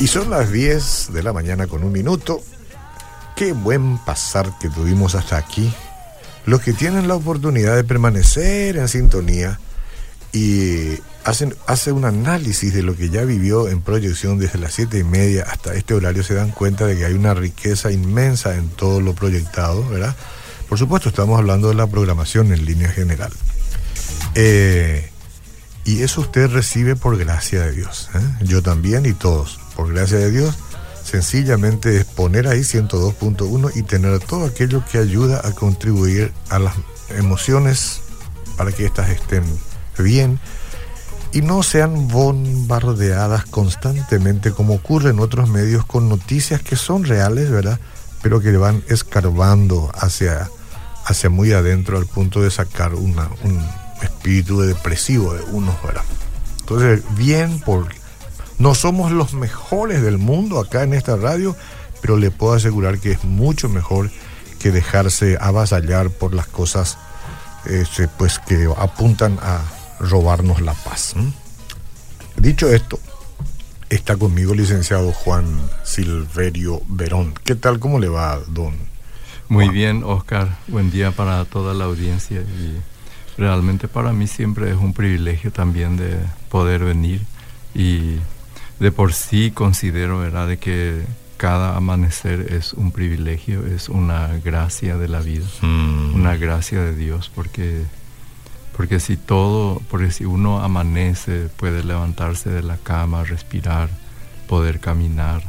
Y son las 10 de la mañana con un minuto. Qué buen pasar que tuvimos hasta aquí. Los que tienen la oportunidad de permanecer en sintonía y hacen hace un análisis de lo que ya vivió en proyección desde las siete y media hasta este horario se dan cuenta de que hay una riqueza inmensa en todo lo proyectado, ¿verdad? Por supuesto, estamos hablando de la programación en línea general. Eh, y eso usted recibe por gracia de Dios. ¿eh? Yo también y todos. Por gracia de Dios, sencillamente es poner ahí 102.1 y tener todo aquello que ayuda a contribuir a las emociones para que éstas estén bien y no sean bombardeadas constantemente como ocurre en otros medios con noticias que son reales, ¿verdad? Pero que van escarbando hacia, hacia muy adentro al punto de sacar una, un espíritu depresivo de unos, ¿verdad? Entonces, bien, porque no somos los mejores del mundo acá en esta radio, pero le puedo asegurar que es mucho mejor que dejarse avasallar por las cosas este, pues que apuntan a robarnos la paz. Dicho esto, está conmigo el licenciado Juan Silverio Verón. ¿Qué tal? ¿Cómo le va, don? Muy bien, Oscar. Buen día para toda la audiencia y realmente para mí siempre es un privilegio también de poder venir y de por sí considero, ¿verdad?, de que cada amanecer es un privilegio, es una gracia de la vida, mm. una gracia de Dios, porque porque si todo, porque si uno amanece, puede levantarse de la cama, respirar, poder caminar,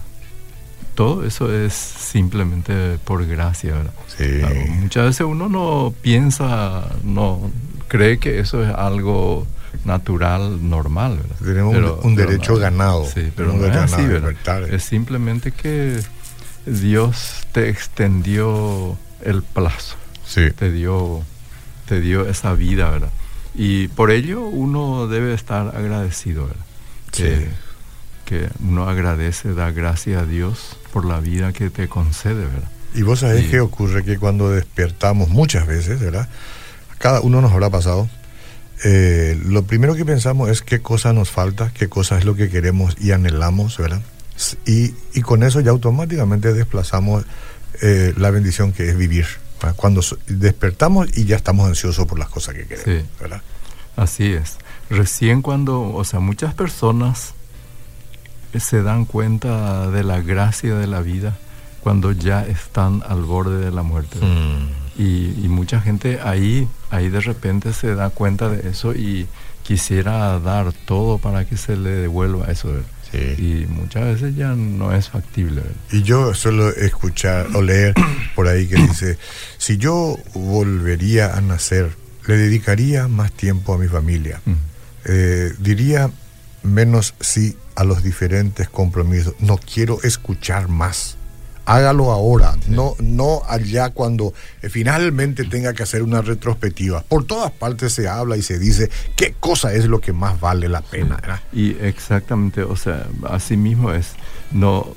todo eso es simplemente por gracia, ¿verdad? Sí. muchas veces uno no piensa, no cree que eso es algo natural, normal, ¿verdad? Tenemos un, derecho ganado. Sí, pero no es así, ¿verdad? Es simplemente que Dios te extendió el plazo. Sí. Te dio, te dio esa vida, ¿verdad? Y por ello uno debe estar agradecido, ¿verdad? Que, que uno agradece, da gracias a Dios por la vida que te concede, ¿verdad? Y vos sabés qué ocurre que cuando despertamos muchas veces, ¿verdad? Cada uno nos habrá pasado. Eh, lo primero que pensamos es qué cosa nos falta, qué cosa es lo que queremos y anhelamos, ¿verdad? Y, y con eso ya automáticamente desplazamos eh, la bendición que es vivir, cuando despertamos y ya estamos ansiosos por las cosas que queremos, ¿verdad? Así es. Recién cuando, o sea, muchas personas se dan cuenta de la gracia de la vida cuando ya están al borde de la muerte. Mm. Y, y, mucha gente ahí, ahí de repente se da cuenta de eso y quisiera dar todo para que se le devuelva eso. Y muchas veces ya no es factible. Y yo suelo escuchar o leer por ahí que dice, si yo volvería a nacer, le dedicaría más tiempo a mi familia. Eh, diría menos sí a los diferentes compromisos. No quiero escuchar más hágalo ahora, no, no allá cuando eh, finalmente tenga que hacer una retrospectiva. Por todas partes se habla y se dice qué cosa es lo que más vale la pena. Y exactamente, o sea, así mismo es, no,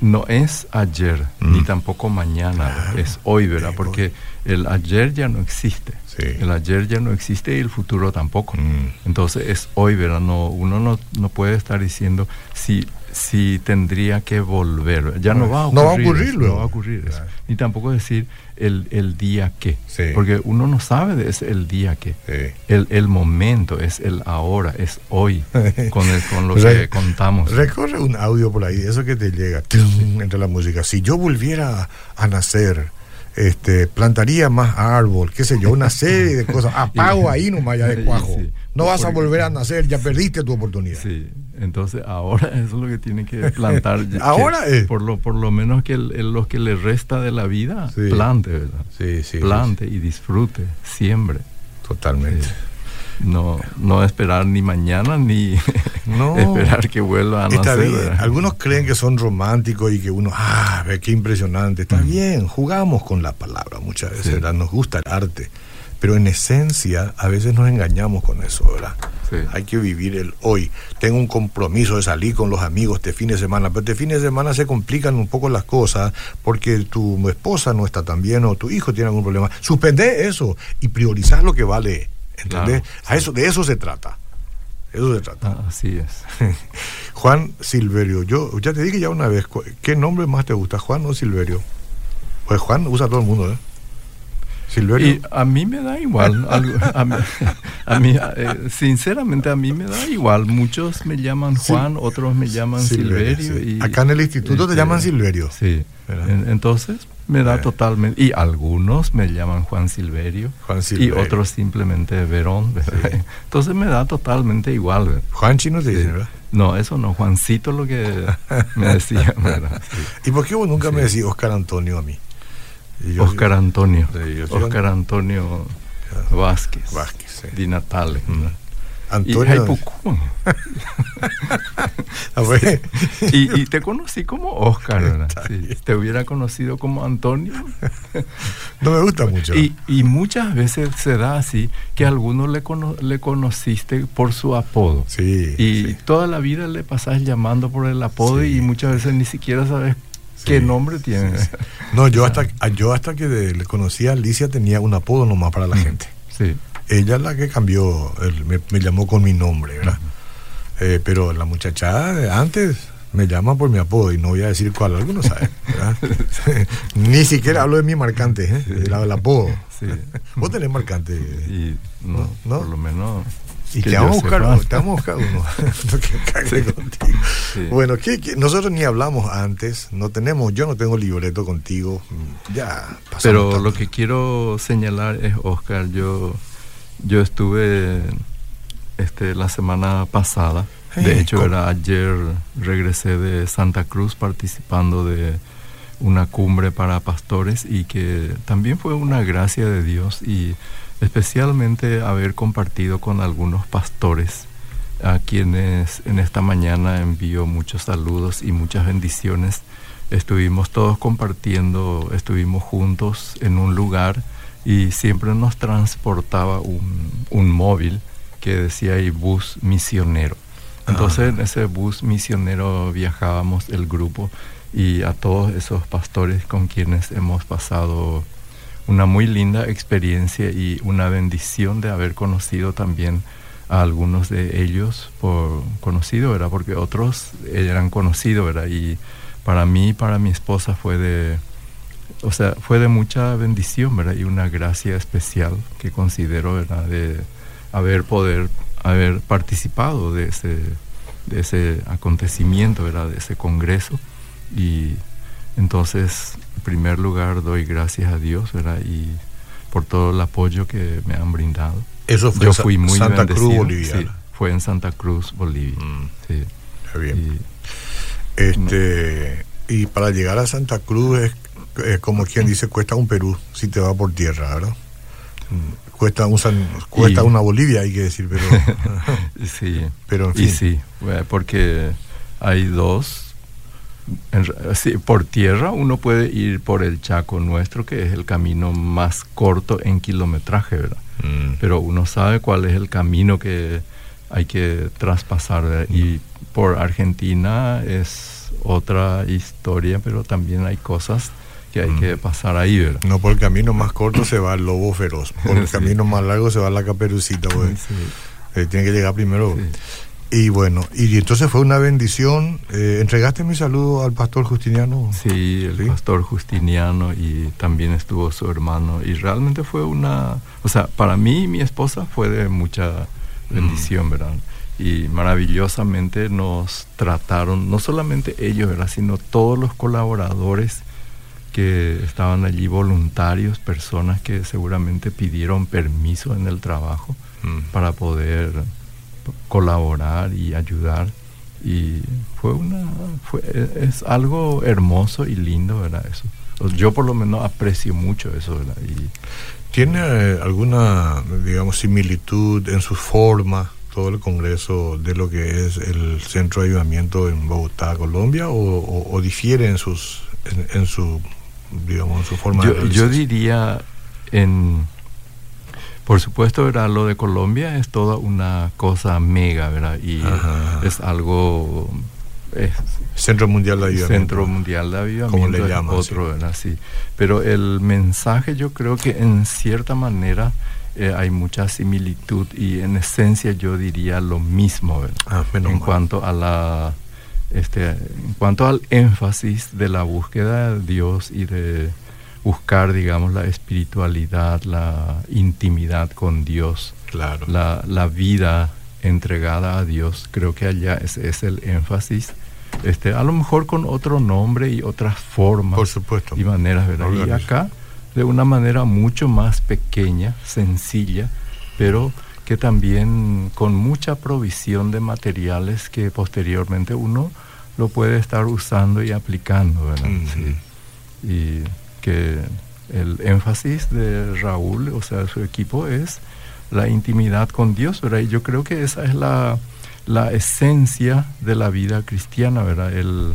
no es ayer, ni tampoco mañana, es hoy, ¿verdad? Porque el ayer ya no existe. El ayer ya no existe y el futuro tampoco. Mm. Entonces es hoy, ¿verdad? No, uno no, no puede estar diciendo si si tendría que volver. Ya no va a ocurrir. No va a ocurrir, no va a ocurrir eso. Ni tampoco decir el, el día que. Porque uno no sabe de ese el día que. El, el, momento es el ahora, es hoy, con, con lo que contamos. Recorre un audio por ahí, eso que te llega entre la música. Si yo volviera a nacer este, plantaría más árbol, qué sé yo, una serie de cosas. Apago ahí nomás ya de cuajo. No vas a volver a nacer, ya perdiste tu oportunidad. Sí, entonces ahora eso es lo que tiene que plantar. ahora es. Por lo, por lo menos que lo que le resta de la vida, plante, ¿verdad? Sí, sí. Plante y disfrute, siembre. Totalmente. No, no esperar ni mañana ni esperar que vuelva a nacer. Algunos creen que son románticos y que uno, ah, ve qué impresionante. Está bien, jugamos con la palabra muchas veces, ¿verdad? Nos gusta el arte. Pero en esencia, a veces nos engañamos con eso, ¿verdad? Hay que vivir el hoy. Tengo un compromiso de salir con los amigos este fin de semana, pero este fin de semana se complican un poco las cosas porque tu esposa no está tan bien o tu hijo tiene algún problema. Suspende eso y priorizar lo que vale ¿Entendés? A eso, de eso se trata. Eso se trata. Ah, así es. Juan Silverio, yo ya te dije ya una vez, ¿qué nombre más te gusta, Juan o Silverio? Pues Juan usa todo el mundo, ¿eh? Silverio. Y a mí me da igual. a, mí, eh, sinceramente, a mí me da igual. Muchos me llaman Juan, otros me llaman Silverio. y, Acá en el instituto te este, llaman Silverio. Sí. entonces, me da eh. totalmente. Y algunos me llaman Juan Silverio. Juan Silverio. Y otros simplemente Verón. Entonces, me da totalmente igual. Juan Chino te dice, ¿verdad? No, eso no. Juancito lo que me decía. ¿Y por qué vos nunca me decís Oscar Antonio a mí? Oscar Antonio. Oscar Antonio Vázquez. Vázquez, Di Natale. Antonio. Y, y, te conocí como Oscar, Si te hubiera conocido como Antonio. no me gusta mucho. Y, y, muchas veces se da así que a algunos le, le conociste por su apodo. Sí. Y toda la vida le pasas llamando por el apodo y muchas veces ni siquiera sabes ¿Qué nombre tiene? No, yo hasta, yo hasta que le conocí a Alicia tenía un apodo nomás para la gente. Sí. Ella es la que cambió, me, llamó con mi nombre, ¿verdad? Eh, pero la muchacha antes me llama por mi apodo y no voy a decir cuál, alguno sabe. Ni siquiera hablo de mi marcante, ¿eh? el, apodo. Sí. Vos tenés marcante. Y no, ¿No? por lo menos y te vamos, a buscar, te vamos a buscar uno. Bueno, nosotros ni hablamos antes, no tenemos, yo no tengo libreto contigo. Ya Pero lo que quiero señalar es, Oscar, yo, yo estuve este, la semana pasada, de hecho era ayer regresé de Santa Cruz participando de una cumbre para pastores y que también fue una gracia de Dios y especialmente haber compartido con algunos pastores a quienes en esta mañana envío muchos saludos y muchas bendiciones. Estuvimos todos compartiendo, estuvimos juntos en un lugar y siempre nos transportaba un, un móvil que decía ahí bus misionero. Entonces en ese bus misionero viajábamos el grupo y a todos esos pastores con quienes hemos pasado una muy linda experiencia y una bendición de haber conocido también a algunos de ellos por conocido, ¿verdad? Porque otros eran conocidos, ¿verdad? Y para mí, para mi esposa fue de, o sea, fue de mucha bendición, ¿verdad? Y una gracia especial que considero, ¿verdad? De haber poder, haber participado de ese, de ese acontecimiento, ¿verdad? De ese congreso y entonces, en primer lugar, doy gracias a Dios, ¿verdad? Y por todo el apoyo que me han brindado. Eso fue Yo fui muy Santa Cruz, Bolivia. Sí, fue en Santa Cruz, Bolivia. Mm. Sí. bien. Y, este, y para llegar a Santa Cruz es, como quien dice, cuesta un Perú si te va por tierra, ¿verdad? Mm, cuesta un cuesta una Bolivia hay que decir pero sí pero en fin. y sí porque hay dos por tierra uno puede ir por el Chaco nuestro, que es el camino más corto en kilometraje, ¿verdad? Mm. Pero uno sabe cuál es el camino que hay que traspasar. Y por Argentina es otra historia, pero también hay cosas que hay que mm. pasar ahí, ¿verdad? No, por el camino más corto se va el lobo feroz, por el camino más largo se va la caperucita, eh, tiene que llegar primero. Y bueno, y entonces fue una bendición. Eh, ¿Entregaste mi saludo al pastor Justiniano? Sí, el pastor Justiniano y también estuvo su hermano. Y realmente fue una, o sea, para mí y mi esposa fue de mucha bendición, mm. ¿verdad? Y maravillosamente nos trataron, no solamente ellos, ¿verdad? Sino todos los colaboradores que estaban allí, voluntarios, personas que seguramente pidieron permiso en el trabajo mm. para poder colaborar y ayudar. Y fue una fue, es algo hermoso y lindo verdad eso. Yo por lo menos aprecio mucho eso ¿verdad? y tiene eh, alguna digamos similitud en su forma todo el congreso de lo que es el centro de ayudamiento en Bogotá Colombia o, difiere en sus en, su digamos en su forma yo, yo diría en por supuesto, ¿verdad? Lo de Colombia es toda una cosa mega, ¿verdad? Y es algo... Centro Mundial de Avivamiento. Centro Mundial de Avivamiento. Como le llaman. Otro, ¿verdad? Sí. Pero el mensaje yo creo que en cierta manera eh, hay mucha similitud y en esencia yo diría lo mismo ah, en cuanto a la este, en cuanto al énfasis de la búsqueda de Dios y de buscar, digamos, la espiritualidad, la intimidad con Dios, claro. la, la vida entregada a Dios, creo que allá ese es el énfasis. Este, a lo mejor con otro nombre y otras formas Por supuesto. y maneras, ¿verdad? y acá de una manera mucho más pequeña, sencilla, pero que también con mucha provisión de materiales que posteriormente uno lo puede estar usando y aplicando, ¿verdad? Y que el énfasis de Raúl, o sea, de su equipo, es la intimidad con Dios, ¿verdad? Y yo creo que esa es la, la esencia de la vida cristiana, ¿verdad? El,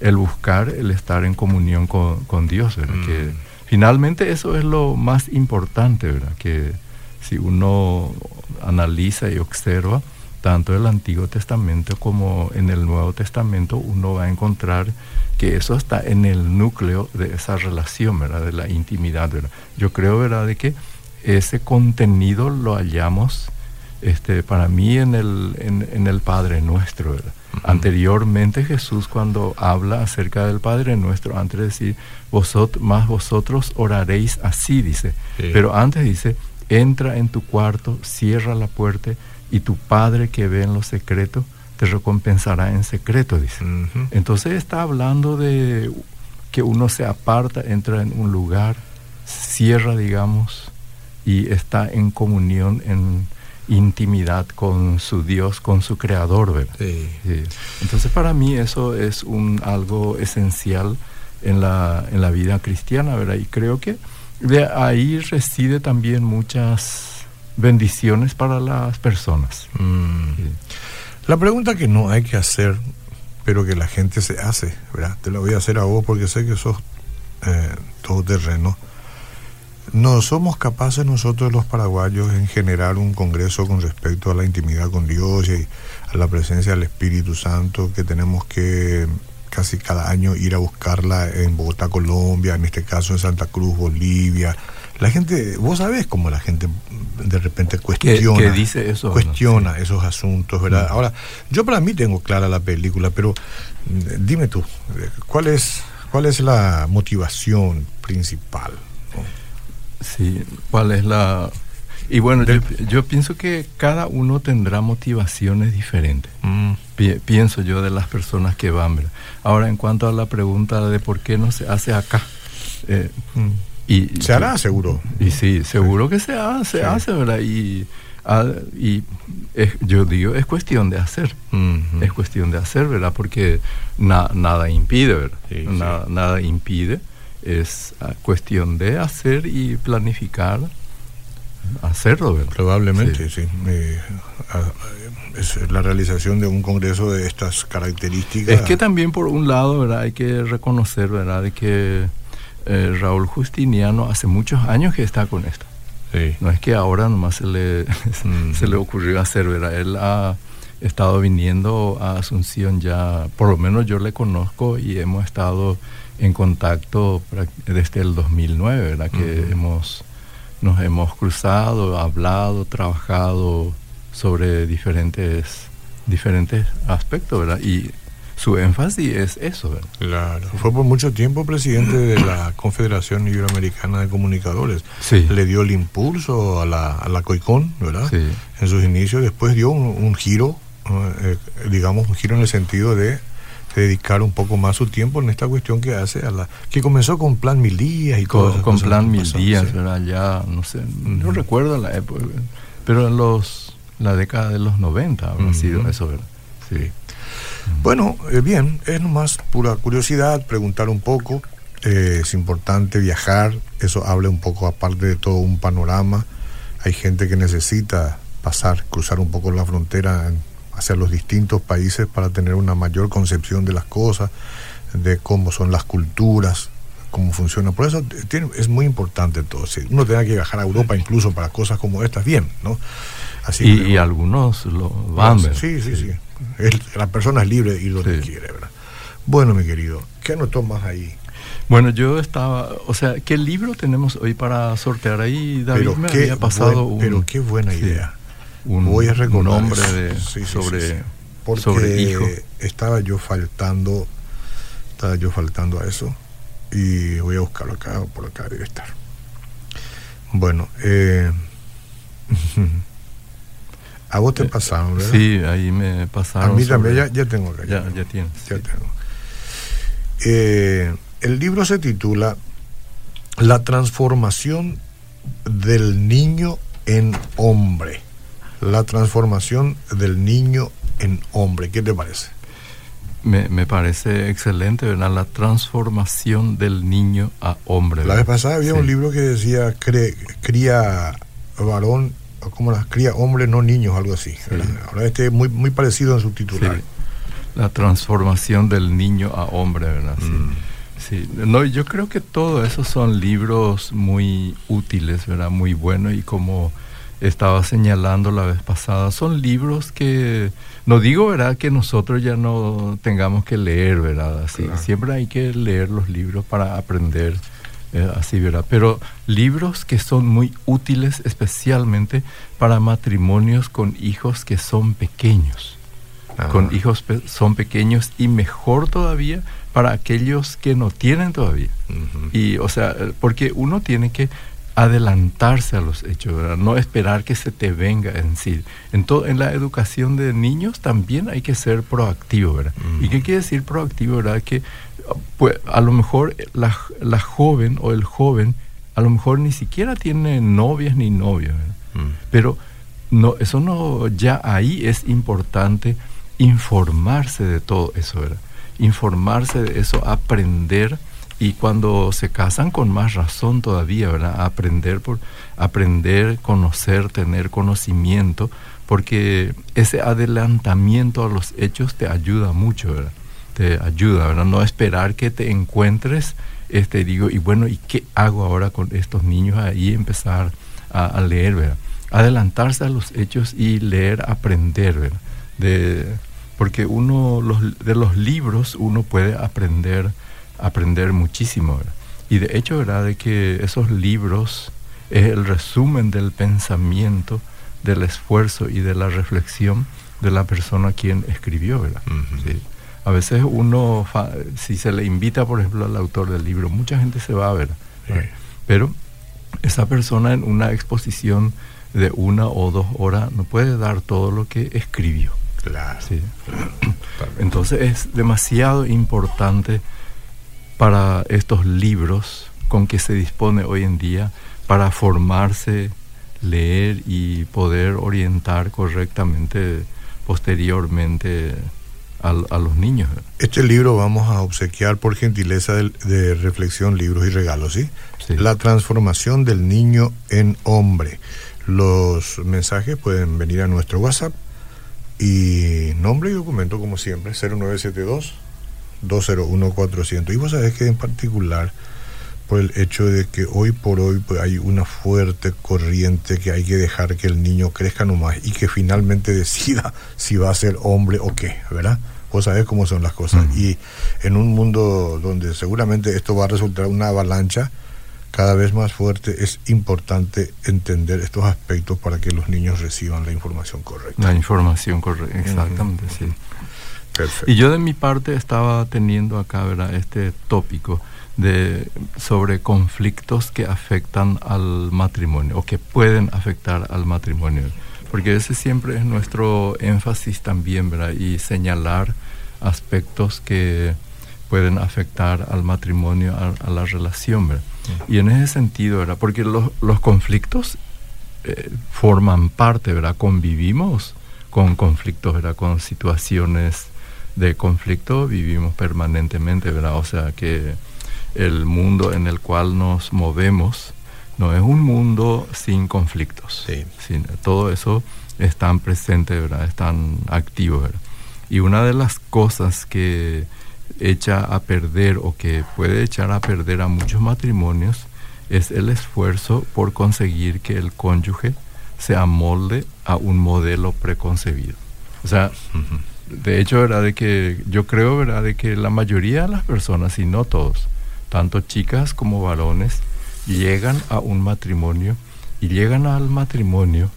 el buscar, el estar en comunión con, con Dios, ¿verdad? Que finalmente eso es lo más importante, ¿verdad? Que si uno analiza y observa tanto el Antiguo Testamento como en el Nuevo Testamento, uno va a encontrar que eso está en el núcleo de esa relación, ¿verdad? De la intimidad, ¿verdad? Yo creo, ¿verdad? De que ese contenido lo hallamos, este, para mí, en el, en, el Padre Nuestro, ¿verdad? Anteriormente Jesús cuando habla acerca del Padre Nuestro, antes de decir, vosotros, más vosotros oraréis así, dice. Pero antes dice, entra en tu cuarto, cierra la puerta y tu Padre que ve en lo secreto te recompensará en secreto, dice. Entonces está hablando de que uno se aparta, entra en un lugar, cierra, digamos, y está en comunión, en intimidad con su Dios, con su Creador, ¿verdad? Entonces para mí eso es un algo esencial en la, en la vida cristiana, ¿verdad? Y creo que de ahí reside también muchas bendiciones para las personas. Mm. La pregunta que no hay que hacer, pero que la gente se hace, ¿verdad? Te la voy a hacer a vos porque sé que sos eh, todoterreno. ¿No somos capaces nosotros los paraguayos en generar un congreso con respecto a la intimidad con Dios y a la presencia del Espíritu Santo que tenemos que casi cada año ir a buscarla en Bogotá, Colombia, en este caso en Santa Cruz, Bolivia. La gente, vos sabés cómo la gente de repente cuestiona, ¿Qué, dice eso, cuestiona esos asuntos, ¿verdad? Mm. Ahora, yo para mí tengo clara la película, pero mm, dime tú, ¿cuál es, cuál es la motivación principal? Sí, ¿cuál es la y bueno, yo, pienso que cada uno tendrá motivaciones diferentes. Mm. pienso yo de las personas que van. Ahora, en cuanto a la pregunta de por qué no se hace acá. Eh, mm. Y, se hará, seguro. Y sí, seguro que se hace, hace, ¿verdad? Y, ah, y yo digo, es cuestión de hacer. Es cuestión de hacer, ¿verdad? Porque nada impide, ¿verdad? nada impide. Es ah, cuestión de hacer y planificar hacerlo. Probablemente, sí. Eh, es la realización de un congreso de estas características. Es que también por un lado, ¿verdad? Hay que reconocer, ¿verdad? De que eh, Raúl Justiniano hace muchos años que está con esto. No es que ahora nomás se le, se le ocurrió hacer, ¿verdad? Él ha estado viniendo a Asunción ya, por lo menos yo le conozco y hemos estado en contacto desde el 2009, ¿verdad? Que hemos nos hemos cruzado, hablado, trabajado sobre diferentes, diferentes aspectos, ¿verdad? Y su énfasis es eso, ¿verdad? Claro. Fue por mucho tiempo presidente de la Confederación Iberoamericana de Comunicadores. Sí. Le dio el impulso a la, a la COICON, ¿verdad? Sí. En sus inicios. Después dio un, giro, eh, digamos, un giro en el sentido de dedicar un poco más su tiempo en esta cuestión que hace a la que comenzó con plan mil días y con, con plan mil días ¿verdad? ya no sé no recuerdo la época pero en los la década de los 90 ha sido eso ¿verdad? Sí bueno eh, bien es nomás pura curiosidad preguntar un poco eh, es importante viajar eso habla un poco aparte de todo un panorama hay gente que necesita pasar cruzar un poco la frontera hacia los distintos países para tener una mayor concepción de las cosas, de cómo son las culturas, cómo funciona. Por eso tiene, es muy importante todo. Si uno tenga que viajar a Europa incluso para cosas como estas, bien, ¿no? Así y, algunos lo van. Sí, sí, sí. La persona es libre de ir donde quiere, ¿verdad? Bueno, mi querido, ¿qué anotó más ahí? Bueno, yo estaba, o sea, ¿qué libro tenemos hoy para sortear ahí? David pero me qué había pasado buen- un, pero qué buena sí, idea. un, Voy a un recordar nombre eso. de, Sí, sí, sobre, sí, sí. Porque sobre hijo. estaba yo faltando, estaba yo faltando a eso y voy a buscarlo acá, por acá debe estar. Bueno, eh, a vos te Eh, pasaron, ¿verdad? Sí, ahí me a pasaron. mí también, sobre- ya, ya tengo acá. ya, ya tienes. Ya sí. tengo. Eh, el libro se titula La transformación del niño en hombre. La transformación del niño en hombre. ¿Qué te parece? Me, me parece excelente, ¿verdad? La transformación del niño a hombre. La vez ¿verdad? pasada había Sí. un libro que decía cre- cría varón, como las cría hombre, no niños, algo así. ¿verdad? Ahora este es muy, muy parecido en su titular. Sí. La transformación del niño a hombre, ¿verdad? Sí. Mm. Sí. No, yo creo que todo eso son libros muy útiles, ¿verdad? Muy buenos y como estaba señalando la vez pasada, son libros que, no digo, ¿verdad? Que nosotros ya no tengamos que leer, ¿verdad? Así, Claro. Siempre hay que leer los libros para aprender, eh, así, ¿verdad? Pero libros que son muy útiles especialmente para matrimonios con hijos que son pequeños Ah. con hijos pe- son pequeños y mejor todavía para aquellos que no tienen todavía. Y, o sea, eh, porque uno tiene que adelantarse a los hechos, ¿verdad? no esperar que se te venga en sí. En, en la educación de niños también hay que ser proactivo, ¿verdad? Mm. ¿Y qué quiere decir proactivo, verdad? Que pues, a lo mejor la, la joven o el joven a lo mejor ni siquiera tiene novias ni novios. Mm. Pero no, eso no, ya ahí es importante informarse de todo eso, ¿verdad? Informarse de eso, aprender y cuando se casan con más razón todavía. Aprender por aprender, conocer, tener conocimiento, porque ese adelantamiento a los hechos te ayuda mucho, ¿verdad? Te ayuda, ¿verdad? No esperar que te encuentres, este, digo, y bueno, ¿y qué hago ahora con estos niños? Ahí empezar a, a leer, ¿verdad? Adelantarse a los hechos y leer, aprender, ¿verdad? De, porque uno los, de los libros uno puede aprender aprender muchísimo ¿verdad? y de hecho verdad de que esos libros es el resumen del pensamiento del esfuerzo y de la reflexión de la persona quien escribió verdad. Sí. a veces uno si se le invita por ejemplo al autor del libro mucha gente se va a ver Sí. pero esa persona en una exposición de una o dos horas no puede dar todo lo que escribió Claro. Sí. Entonces es demasiado importante para estos libros con que se dispone hoy en día para formarse, leer y poder orientar correctamente posteriormente a, los niños. Este libro vamos a obsequiar por gentileza de, reflexión, libros y regalos, ¿sí? Sí. La transformación del niño en hombre. Los mensajes pueden venir a nuestro WhatsApp y nombre y documento como siempre, 0972 201 400. Y vos sabés que en particular por el hecho de que hoy por hoy pues, hay una fuerte corriente que hay que dejar que el niño crezca nomás y que finalmente decida si va a ser hombre o qué, ¿verdad? Vos sabés cómo son las cosas. Y en un mundo donde seguramente esto va a resultar una avalancha cada vez más fuerte, es importante entender estos aspectos para que los niños reciban la información correcta. La información correcta, exactamente, sí. Perfecto. Y yo de mi parte estaba teniendo acá, ¿verdad? Este tópico de sobre conflictos que afectan al matrimonio o que pueden afectar al matrimonio. Porque ese siempre es nuestro énfasis también, ¿verdad? Y señalar aspectos que pueden afectar al matrimonio, a, a la relación, ¿verdad? Y en ese sentido, ¿verdad? Porque los, los conflictos eh, forman parte, ¿verdad? Convivimos con conflictos, ¿verdad? Con situaciones de conflicto vivimos permanentemente, ¿verdad? O sea que el mundo en el cual nos movemos no es un mundo sin conflictos. Sí. Sin- todo eso están presentes, ¿verdad? Están activos, ¿verdad? Y una de las cosas que echa a perder o que puede echar a perder a muchos matrimonios es el esfuerzo por conseguir que el cónyuge se amolde a un modelo preconcebido. O sea. De hecho, ¿verdad? De que yo creo, ¿verdad? De que la mayoría de las personas, y no todos, tanto chicas como varones, llegan a un matrimonio y llegan al matrimonio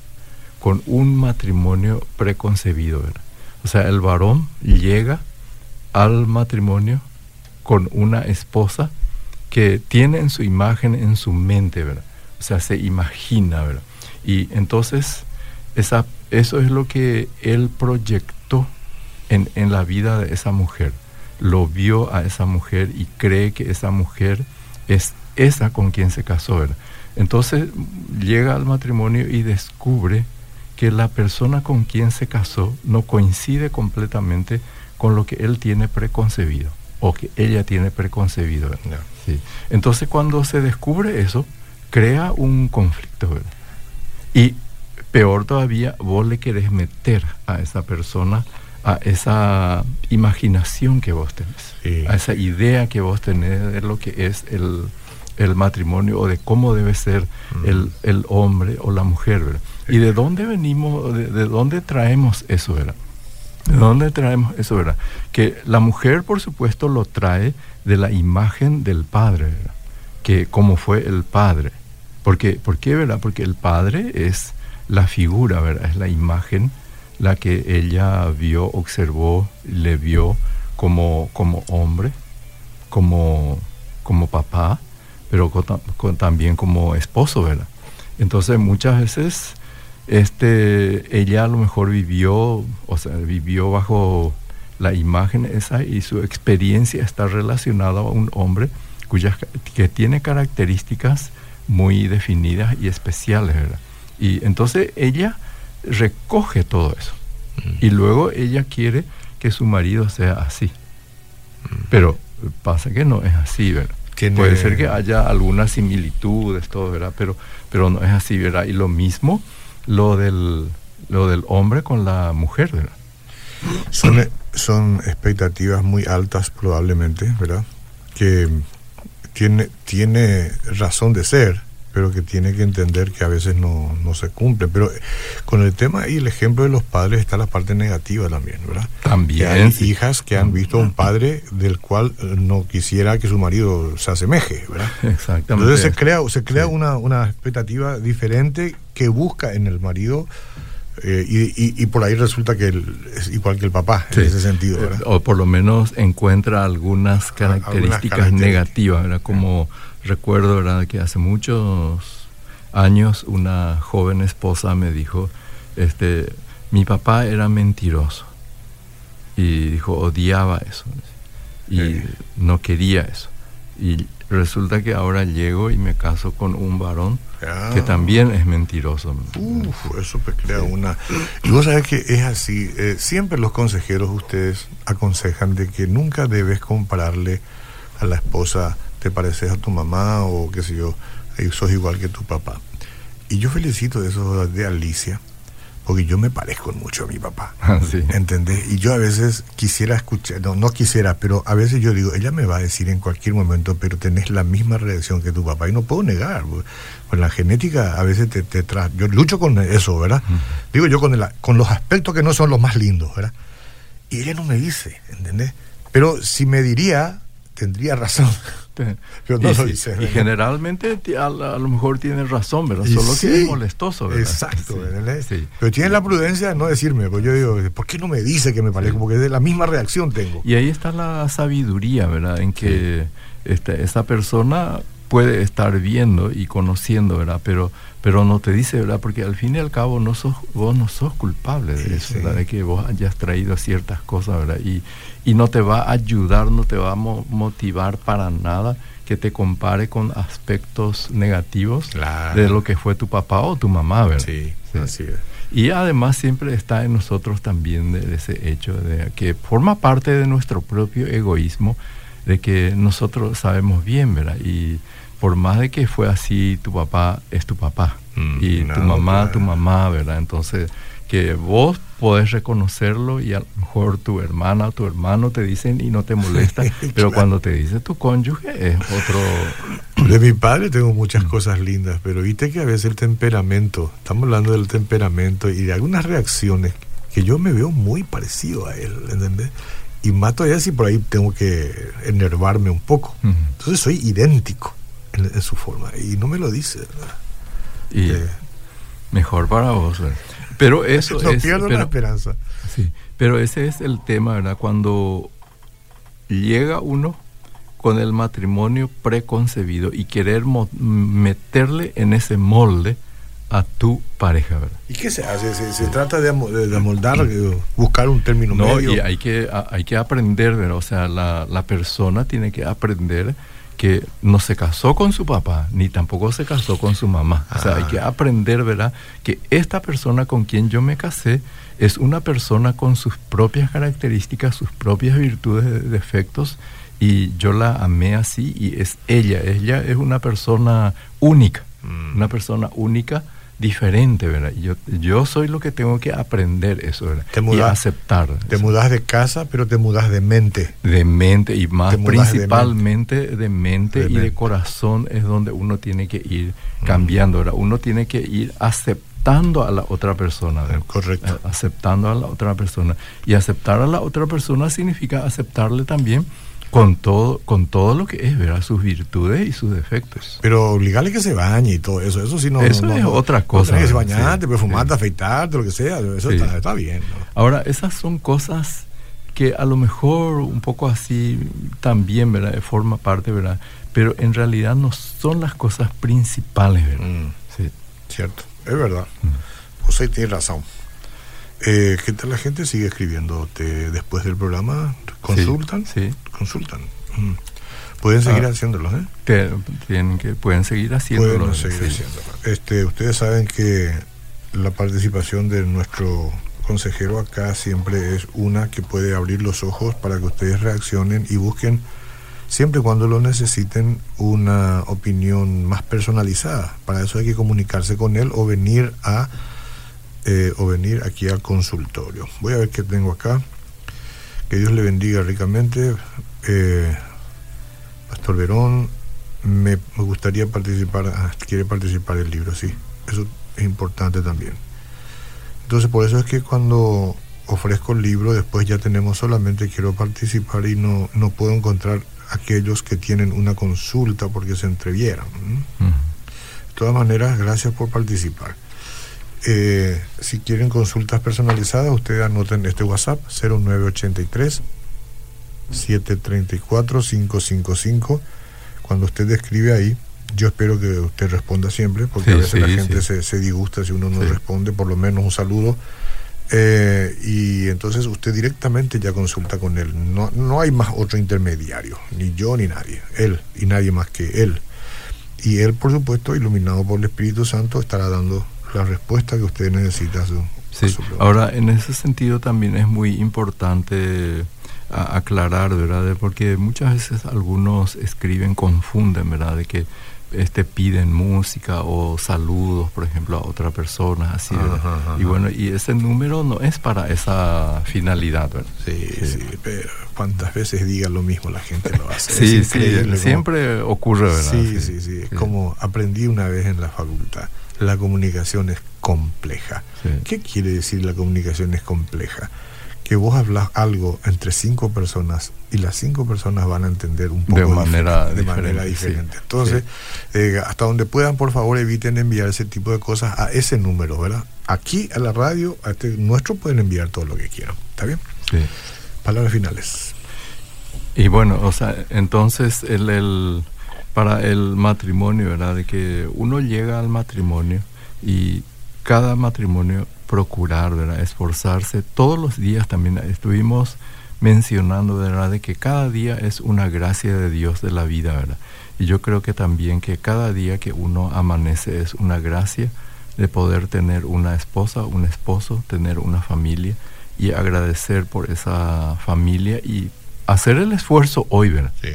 con un matrimonio preconcebido. O sea, el varón llega al matrimonio con una esposa que tiene en su imagen, en su mente, ¿verdad? O sea, se imagina, ¿verdad? Y entonces esa, eso es lo que él proyectó en, en la vida de esa mujer. Lo vio a esa mujer y cree que esa mujer es esa con quien se casó. ¿verdad? Entonces llega al matrimonio y descubre que la persona con quien se casó no coincide completamente con lo que él tiene preconcebido o que ella tiene preconcebido. Sí. Entonces cuando se descubre eso, crea un conflicto. ¿verdad? Y peor todavía, vos le querés meter a esa persona a esa imaginación que vos tenés, a esa idea que vos tenés de lo que es el, el matrimonio o de cómo debe ser el, el, hombre o la mujer, ¿verdad? ¿Y de dónde venimos, de, de, dónde traemos eso, ¿verdad? ¿De dónde traemos eso, verdad? Que la mujer, por supuesto, lo trae de la imagen del padre, ¿verdad? Que como fue el padre. Porque, ¿Por qué, verdad? Porque el padre es la figura, ¿verdad? Es la imagen la que ella vio, observó, le vio como, como hombre, como, como papá, pero también como esposo, ¿verdad? Entonces muchas veces este, ella a lo mejor vivió, o vivió bajo la imagen esa y su experiencia está relacionada a un hombre cuya, que tiene características muy definidas y especiales, ¿verdad? Y entonces ella recoge todo eso. Y luego ella quiere que su marido sea así. Pero pasa que no es así, ¿verdad? Puede ser que haya algunas similitudes, todo, ¿verdad? Pero, pero no es así, ¿verdad? Y lo mismo lo del, lo del hombre con la mujer, ¿verdad? Son, son expectativas muy altas probablemente, ¿verdad? Que tiene, tiene razón de ser, pero que tiene que entender que a veces no, no se cumple. Pero eh, con el tema y el ejemplo de los padres está la parte negativa también, ¿verdad? También. hay hijas que han visto a un padre del cual eh, no quisiera que su marido se asemeje, ¿verdad? Exactamente. Entonces se crea, se crea sí. una, una expectativa diferente que busca en el marido eh, y, y, y, por ahí resulta que es igual que el papá sí. en ese sentido. ¿verdad? O por lo menos encuentra algunas características, algunas características. negativas, ¿verdad? Como recuerdo, ¿verdad? Que hace muchos años una joven esposa me dijo, este, mi papá era mentiroso y dijo, odiaba eso y sí. no quería eso. Y resulta que ahora llego y me caso con un varón ah. que también es mentiroso. Uf, eso pues crea sí. una... Y vos sabés que es así, eh, siempre los consejeros ustedes aconsejan de que nunca debes compararle a la esposa, te pareces a tu mamá o qué sé yo, sos igual que tu papá. Y yo felicito de eso de Alicia, porque yo me parezco mucho a mi papá. Ah, sí. ¿Entendés? Y yo a veces quisiera escuchar, no, no quisiera, pero a veces yo digo, ella me va a decir en cualquier momento, pero tenés la misma reacción que tu papá. Y no puedo negar, pues la genética a veces te, te trae. Yo lucho con eso, ¿verdad? Uh -huh. Digo yo con, el, con los aspectos que no son los más lindos, ¿verdad? Y ella no me dice, ¿entendés? Pero si me diría, tendría razón. Pero no y, lo dice, y generalmente a, a, lo mejor tiene razón, ¿verdad? Y Solo sí, que es molestoso, ¿verdad? Exacto, sí, sí. Pero tiene la prudencia de no decirme, pues yo digo, ¿por qué no me dice que me parezco? Porque de la misma reacción tengo. Y ahí está la sabiduría, ¿verdad? En que este, esa persona puede estar viendo y conociendo, ¿verdad? Pero, pero no te dice, ¿verdad? Porque al fin y al cabo no sos, vos no sos culpable de eso, ¿verdad? De que vos hayas traído ciertas cosas, ¿verdad? Y, y no te va a ayudar, no te va a mo motivar para nada que te compare con aspectos negativos claro. de lo que fue tu papá o tu mamá, ¿verdad? Sí, sí. así es. Y además siempre está en nosotros también de ese hecho de que forma parte de nuestro propio egoísmo, de que nosotros sabemos bien, ¿verdad? Y por más de que fue así, tu papá es tu papá. Mm, y no, tu mamá, claro. tu mamá, ¿verdad? Entonces, que vos podés reconocerlo y a lo mejor tu hermana o tu hermano te dicen y no te molesta, pero claro. cuando te dice tu cónyuge es otro... De mi padre tengo muchas cosas lindas, pero viste que a veces el temperamento, estamos hablando del temperamento y de algunas reacciones que yo me veo muy parecido a él, ¿entendés? y más todavía si por ahí tengo que enervarme un poco. Entonces soy idéntico en, su forma y no me lo dice. Y eh, mejor para vos. Pero eso no es... pierdo la esperanza. Sí, pero ese es el tema, ¿verdad? Cuando llega uno con el matrimonio preconcebido y querer meterle en ese molde a tu pareja, ¿verdad? ¿Y qué se hace? ¿Se, trata de, amoldar, eh, buscar un término no, medio? y hay que, hay que aprender, ¿verdad? O sea, la, la persona tiene que aprender que no se casó con su papá, ni tampoco se casó con su mamá. O sea, hay que ah. aprender, ¿verdad? Que esta persona con quien yo me casé es una persona con sus propias características, sus propias virtudes, defectos, y yo la amé así y es ella. Ella es una persona única, mm. una persona única diferente, ¿verdad? Yo, yo soy lo que tengo que aprender eso, ¿verdad? Te mudas, y aceptar. Te mudas de casa, pero te mudas de mente. De mente y más principalmente de mente, y de corazón es donde uno tiene que ir cambiando, ¿verdad? Uno tiene que ir aceptando a la otra persona, ¿verdad? Correcto. Aceptando a la otra persona. Y aceptar a la otra persona significa aceptarle también con todo, con todo lo que es, ¿verdad? Sus virtudes y sus defectos. Pero obligarle que se bañe y todo eso, eso sí no. Eso es otra cosa. que bañarte, perfumarte, afeitarte, lo que sea, eso está, bien. Ahora, esas son cosas que a lo mejor un poco así también, ¿verdad? Forma parte, ¿verdad? Pero en realidad no son las cosas principales, ¿verdad? Mm. sí. Cierto, es verdad. Mm. José tiene razón. Eh, ¿Qué tal la gente sigue escribiendo después del programa? ¿Consultan? Sí. Consultan. Mm. Pueden seguir ah. haciéndolo, ¿eh? tienen que, pueden seguir haciéndolo. Pueden seguir haciéndolo. Este, ustedes saben que la participación de nuestro consejero acá siempre es una que puede abrir los ojos para que ustedes reaccionen y busquen siempre cuando lo necesiten una opinión más personalizada. Para eso hay que comunicarse con él o venir a eh, o venir aquí al consultorio. Voy a ver qué tengo acá. Que Dios le bendiga ricamente. Eh, Pastor Verón, me, gustaría participar, ah, quiere participar el libro, sí. Eso es importante también. Entonces, por eso es que cuando ofrezco el libro, después ya tenemos solamente quiero participar y no, no puedo encontrar aquellos que tienen una consulta porque se entrevieran. De todas maneras, gracias por participar. Eh, si quieren consultas personalizadas, ustedes anoten este WhatsApp 0983 734 555. Cuando usted escribe ahí, yo espero que usted responda siempre, porque a veces la gente se, disgusta si uno no responde, por lo menos un saludo. Eh, y entonces usted directamente ya consulta con él. No, no hay más otro intermediario, ni yo ni nadie. Él y nadie más que él. Y él, por supuesto, iluminado por el Espíritu Santo, estará dando la respuesta que usted necesita su, sí. Ahora, en ese sentido también es muy importante aclarar, ¿verdad? Porque muchas veces algunos escriben, confunden, ¿verdad? De que este piden música o saludos, por ejemplo, a otra persona, así, Y bueno, y ese número no es para esa finalidad, ¿verdad? Sí, sí, pero cuántas veces diga lo mismo la gente lo hace. sí, sí, siempre ocurre, ¿verdad? Sí, sí, sí, es como aprendí una vez en la facultad la comunicación es compleja. ¿Qué quiere decir la comunicación es compleja? Que vos hablas algo entre cinco personas y las cinco personas van a entender un poco de manera diferente. De manera diferente. Entonces, eh, hasta donde puedan, por favor, eviten enviar ese tipo de cosas a ese número, ¿verdad? Aquí a la radio, a este nuestro, pueden enviar todo lo que quieran. ¿Está bien? Sí. Palabras finales. Y bueno, o sea, entonces el, el para el matrimonio, ¿verdad? De que uno llega al matrimonio y cada matrimonio procurar, ¿verdad? Esforzarse todos los días también. Estuvimos mencionando, ¿verdad? De que cada día es una gracia de Dios de la vida, ¿verdad? Y yo creo que también que cada día que uno amanece es una gracia de poder tener una esposa, un esposo, tener una familia y agradecer por esa familia y hacer el esfuerzo hoy, ¿verdad? Sí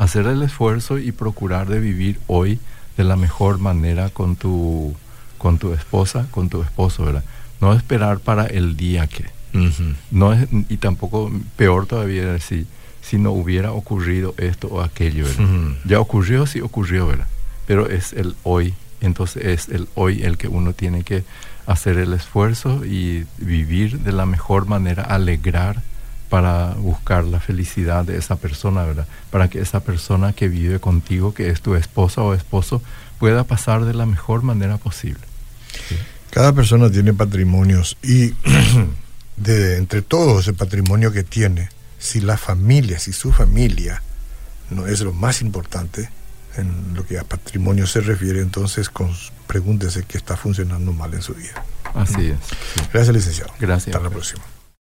hacer el esfuerzo y procurar de vivir hoy de la mejor manera con tu, con tu esposa, con tu esposo, ¿verdad? No esperar para el día que. no es, y tampoco, peor todavía, si, si no hubiera ocurrido esto o aquello, ¿verdad? Ya ocurrió, sí ocurrió, ¿verdad? Pero es el hoy, entonces es el hoy el que uno tiene que hacer el esfuerzo y vivir de la mejor manera, alegrar para buscar la felicidad de esa persona, ¿verdad? Para que esa persona que vive contigo, que es tu esposa o esposo, pueda pasar de la mejor manera posible. Cada persona tiene patrimonios y de entre todo ese patrimonio que tiene, si la familia, si su familia no es lo más importante en lo que a patrimonio se refiere, entonces con, pregúntese qué está funcionando mal en su vida. Así es. Gracias, licenciado. Gracias. Hasta la próxima.